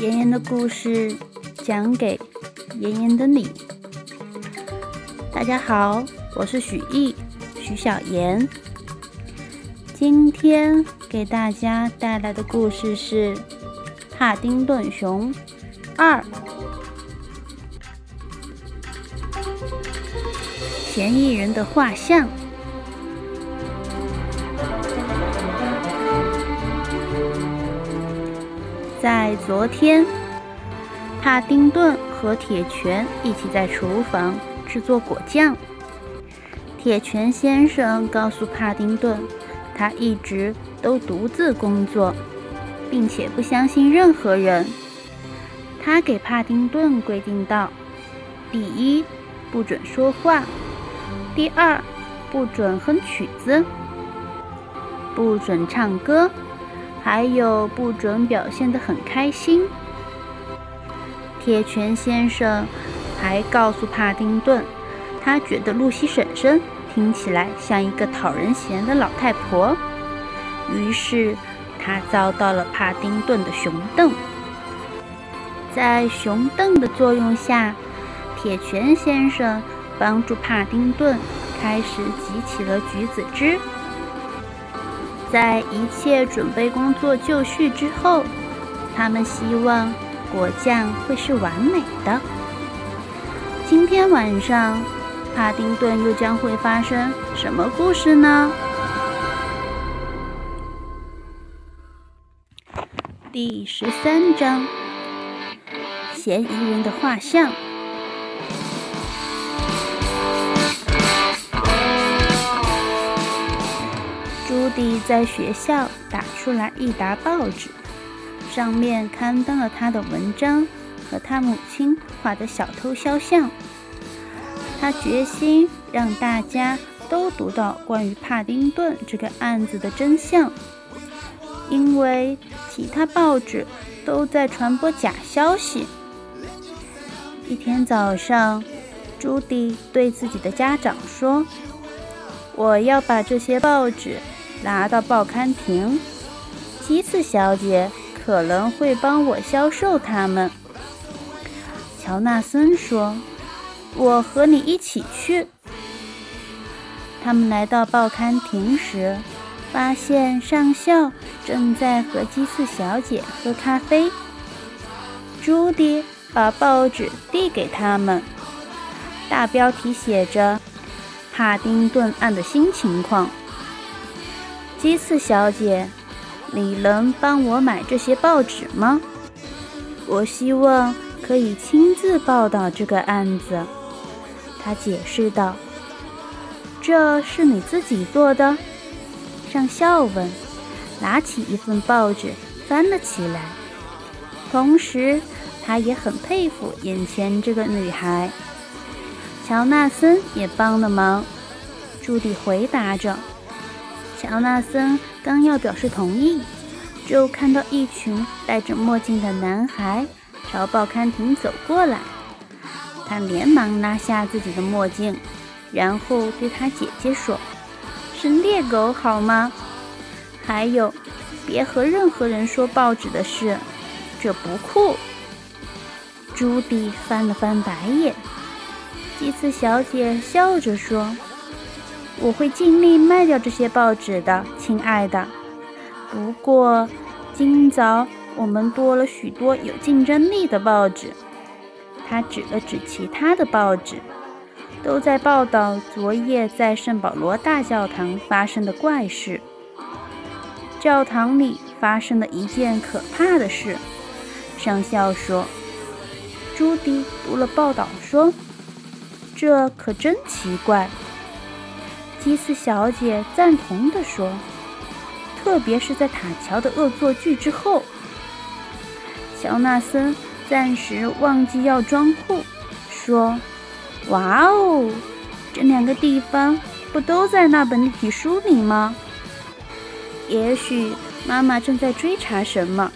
妍妍的故事讲给妍妍的你。大家好，我是许艺，许小妍。今天给大家带来的故事是《帕丁顿熊二》。嫌疑人的画像。在昨天，帕丁顿和铁拳一起在厨房制作果酱。铁拳先生告诉帕丁顿，他一直都独自工作，并且不相信任何人。他给帕丁顿规定道：第一，不准说话；第二，不准哼曲子；不准唱歌。还有不准表现得很开心。铁拳先生还告诉帕丁顿，他觉得露西婶婶听起来像一个讨人嫌的老太婆。于是他遭到了帕丁顿的熊瞪。在熊瞪的作用下，铁拳先生帮助帕丁顿开始集起了橘子汁。在一切准备工作就绪之后，他们希望果酱会是完美的。今天晚上，帕丁顿又将会发生什么故事呢？第十三章：嫌疑人的画像。朱迪在学校打出来一沓报纸，上面刊登了他的文章和他母亲画的小偷肖像。他决心让大家都读到关于帕丁顿这个案子的真相，因为其他报纸都在传播假消息。一天早上，朱迪对自己的家长说：“我要把这些报纸。”拿到报刊亭，基次小姐可能会帮我销售它们。乔纳森说：“我和你一起去。”他们来到报刊亭时，发现上校正在和基次小姐喝咖啡。朱迪把报纸递给他们，大标题写着“帕丁顿案的新情况”。基次小姐，你能帮我买这些报纸吗？我希望可以亲自报道这个案子。他解释道：“这是你自己做的？”上校问，拿起一份报纸翻了起来。同时，他也很佩服眼前这个女孩。乔纳森也帮了忙。朱迪回答着。乔纳森刚要表示同意，就看到一群戴着墨镜的男孩朝报刊亭走过来。他连忙拿下自己的墨镜，然后对他姐姐说：“是猎狗好吗？还有，别和任何人说报纸的事，这不酷。”朱迪翻了翻白眼。基茨小姐笑着说。我会尽力卖掉这些报纸的，亲爱的。不过，今早我们多了许多有竞争力的报纸。他指了指其他的报纸，都在报道昨夜在圣保罗大教堂发生的怪事。教堂里发生了一件可怕的事，上校说。朱迪读了报道，说：“这可真奇怪。”基斯小姐赞同地说：“特别是在塔桥的恶作剧之后。”乔纳森暂时忘记要装酷，说：“哇哦，这两个地方不都在那本立体书里吗？也许妈妈正在追查什么，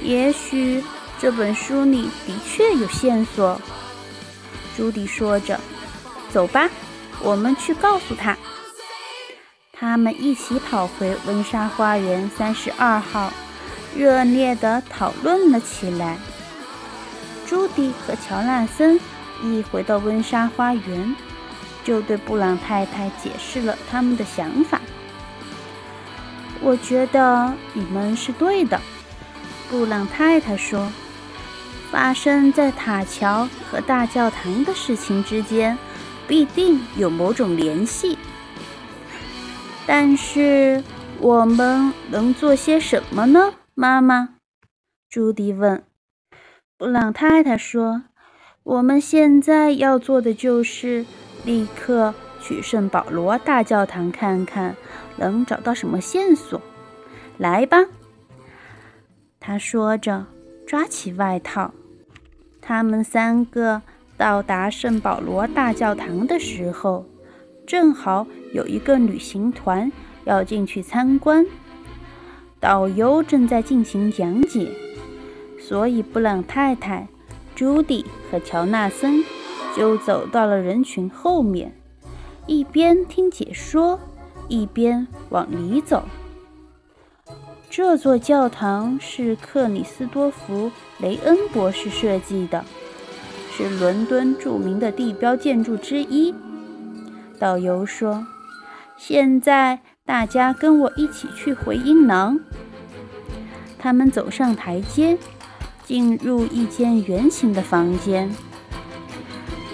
也许这本书里的确有线索。”朱迪说着：“走吧。”我们去告诉他。他们一起跑回温莎花园三十二号，热烈地讨论了起来。朱迪和乔纳森一回到温莎花园，就对布朗太太解释了他们的想法。我觉得你们是对的，布朗太太说。发生在塔桥和大教堂的事情之间，必定有某种联系。但是我们能做些什么呢，妈妈？朱迪问。布朗太太说：“我们现在要做的就是立刻去圣保罗大教堂看看，能找到什么线索。来吧。”他说着，抓起外套。他们三个到达圣保罗大教堂的时候，正好有一个旅行团要进去参观，导游正在进行讲解，所以布朗太太、朱迪和乔纳森就走到了人群后面，一边听解说，一边往里走。这座教堂是克里斯多福·雷恩博士设计的，是伦敦著名的地标建筑之一。导游说：“现在大家跟我一起去回音廊。”他们走上台阶，进入一间圆形的房间。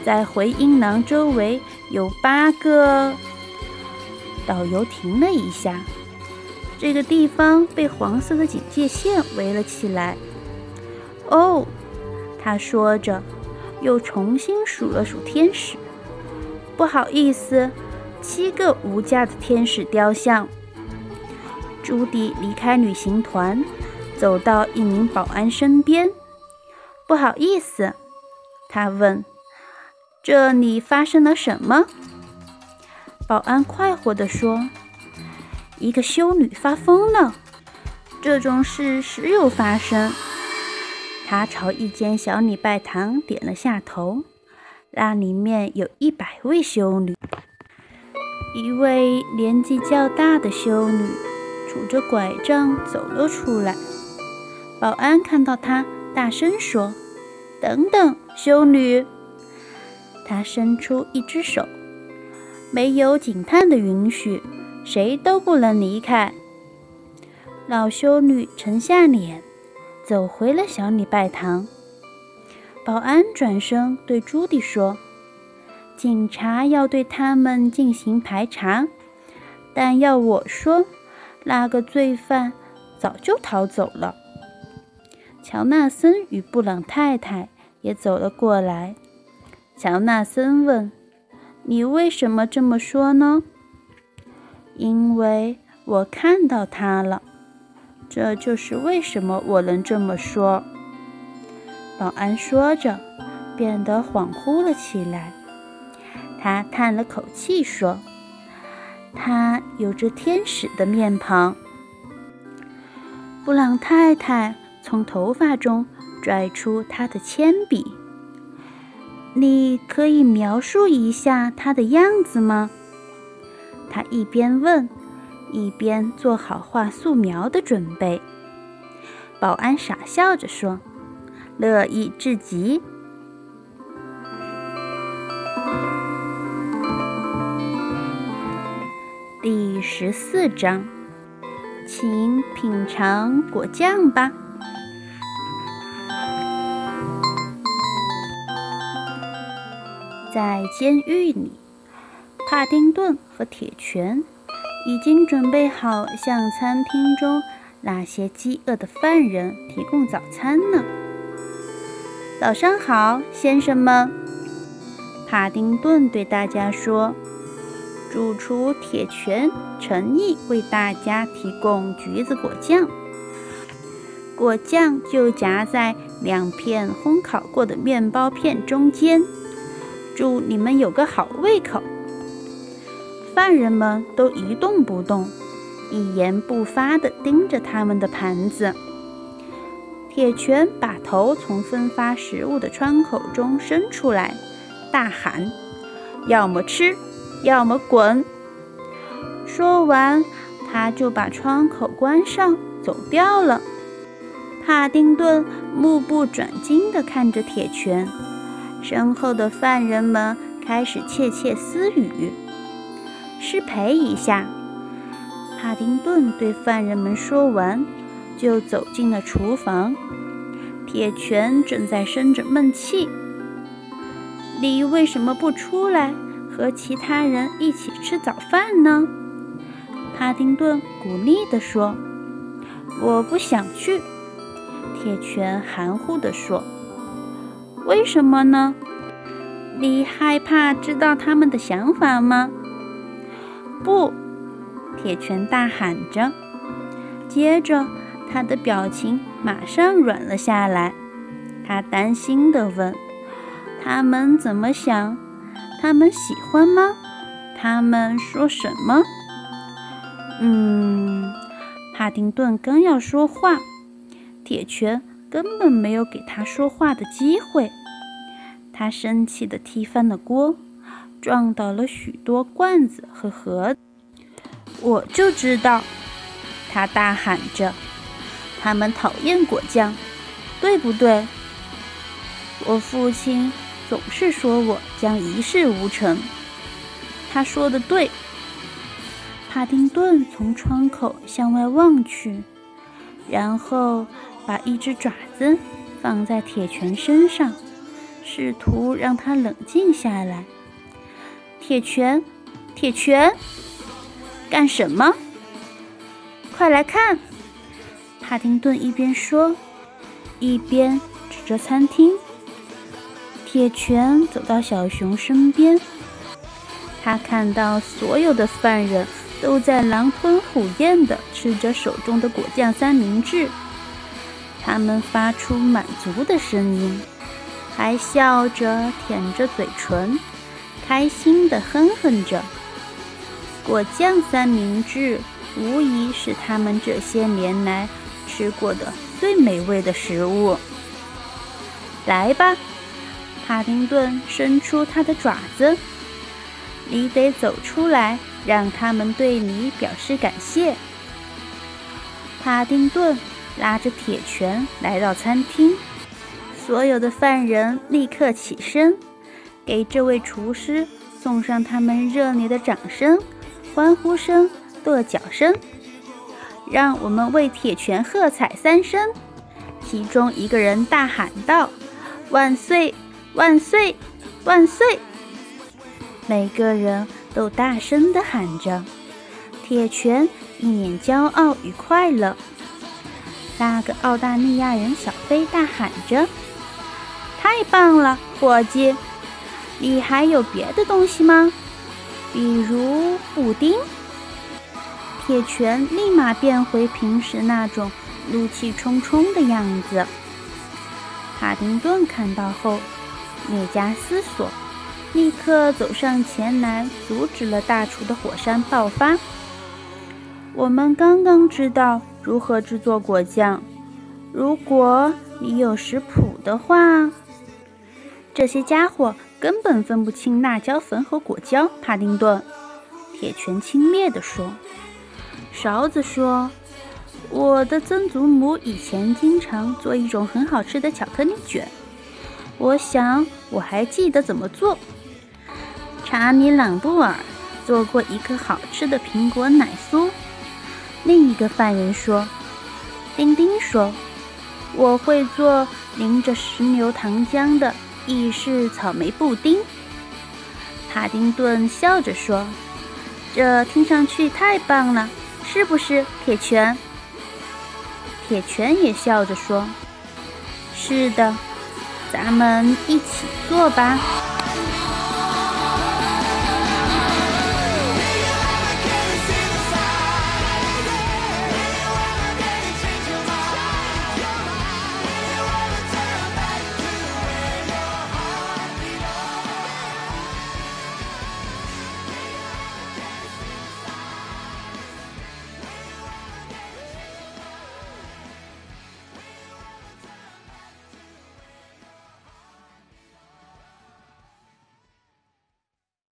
在回音廊周围有八个。导游停了一下。这个地方被黄色的警戒线围了起来。哦，他说着，又重新数了数天使。不好意思，七个无价的天使雕像。朱迪离开旅行团，走到一名保安身边。不好意思，他问：“这里发生了什么？”保安快活地说。一个修女发疯了，这种事时有发生。他朝一间小礼拜堂点了下头，那里面有一百位修女。一位年纪较大的修女拄着拐杖走了出来。保安看到她，大声说：“等等，修女！”他伸出一只手，没有警探的允许。谁都不能离开。老修女沉下脸，走回了小礼拜堂。保安转身对朱迪说：“警察要对他们进行排查，但要我说，那个罪犯早就逃走了。”乔纳森与布朗太太也走了过来。乔纳森问：“你为什么这么说呢？”因为我看到他了，这就是为什么我能这么说。保安说着，变得恍惚了起来。他叹了口气说：“他有着天使的面庞。”布朗太太从头发中拽出他的铅笔：“你可以描述一下他的样子吗？”他一边问，一边做好画素描的准备。保安傻笑着说：“乐意至极。”第十四章，请品尝果酱吧。在监狱里。帕丁顿和铁拳已经准备好向餐厅中那些饥饿的犯人提供早餐呢。早上好，先生们，帕丁顿对大家说。主厨铁拳诚意为大家提供橘子果酱，果酱就夹在两片烘烤过的面包片中间。祝你们有个好胃口。犯人们都一动不动，一言不发地盯着他们的盘子。铁拳把头从分发食物的窗口中伸出来，大喊：“要么吃，要么滚！”说完，他就把窗口关上，走掉了。帕丁顿目不转睛地看着铁拳，身后的犯人们开始窃窃私语。失陪一下，帕丁顿对犯人们说完，就走进了厨房。铁拳正在生着闷气。你为什么不出来和其他人一起吃早饭呢？帕丁顿鼓励地说：“我不想去。”铁拳含糊地说：“为什么呢？你害怕知道他们的想法吗？”“不！”铁拳大喊着，接着他的表情马上软了下来。他担心地问：“他们怎么想？他们喜欢吗？他们说什么？”“嗯。”帕丁顿刚要说话。铁拳根本没有给他说话的机会，他生气地踢翻了锅，撞倒了许多罐子和盒子。我就知道，他大喊着：“他们讨厌果酱，对不对？”我父亲总是说我将一事无成。他说的对。帕丁顿从窗口向外望去，然后。把一只爪子放在铁拳身上，试图让他冷静下来。铁拳，铁拳，干什么？快来看！帕丁顿一边说，一边指着餐厅。铁拳走到小熊身边，他看到所有的犯人都在狼吞虎咽地吃着手中的果酱三明治。他们发出满足的声音，还笑着舔着嘴唇，开心地哼哼着。果酱三明治无疑是他们这些年来吃过的最美味的食物。来吧，帕丁顿伸出他的爪子。你得走出来，让他们对你表示感谢。帕丁顿。拉着铁拳来到餐厅，所有的犯人立刻起身，给这位厨师送上他们热烈的掌声、欢呼声、跺脚声。让我们为铁拳喝彩三声！其中一个人大喊道：“万岁！万岁！万岁！”每个人都大声地喊着。铁拳一脸骄傲与快乐。那个澳大利亚人小飞大喊着：“太棒了，伙计！你还有别的东西吗？比如布丁？”铁拳立马变回平时那种怒气冲冲的样子。帕丁顿看到后，略加思索，立刻走上前来，阻止了大厨的火山爆发。我们刚刚知道。如何制作果酱？如果你有食谱的话，这些家伙根本分不清辣椒粉和果酱。帕丁顿，铁拳轻蔑地说。勺子说：“我的曾祖母以前经常做一种很好吃的巧克力卷，我想我还记得怎么做。”查米·朗布尔做过一个好吃的苹果奶酥。另一个犯人说：“丁丁说，我会做淋着石榴糖浆的意式草莓布丁。”帕丁顿笑着说：“这听上去太棒了，是不是，铁拳？”铁拳也笑着说：“是的，咱们一起做吧。”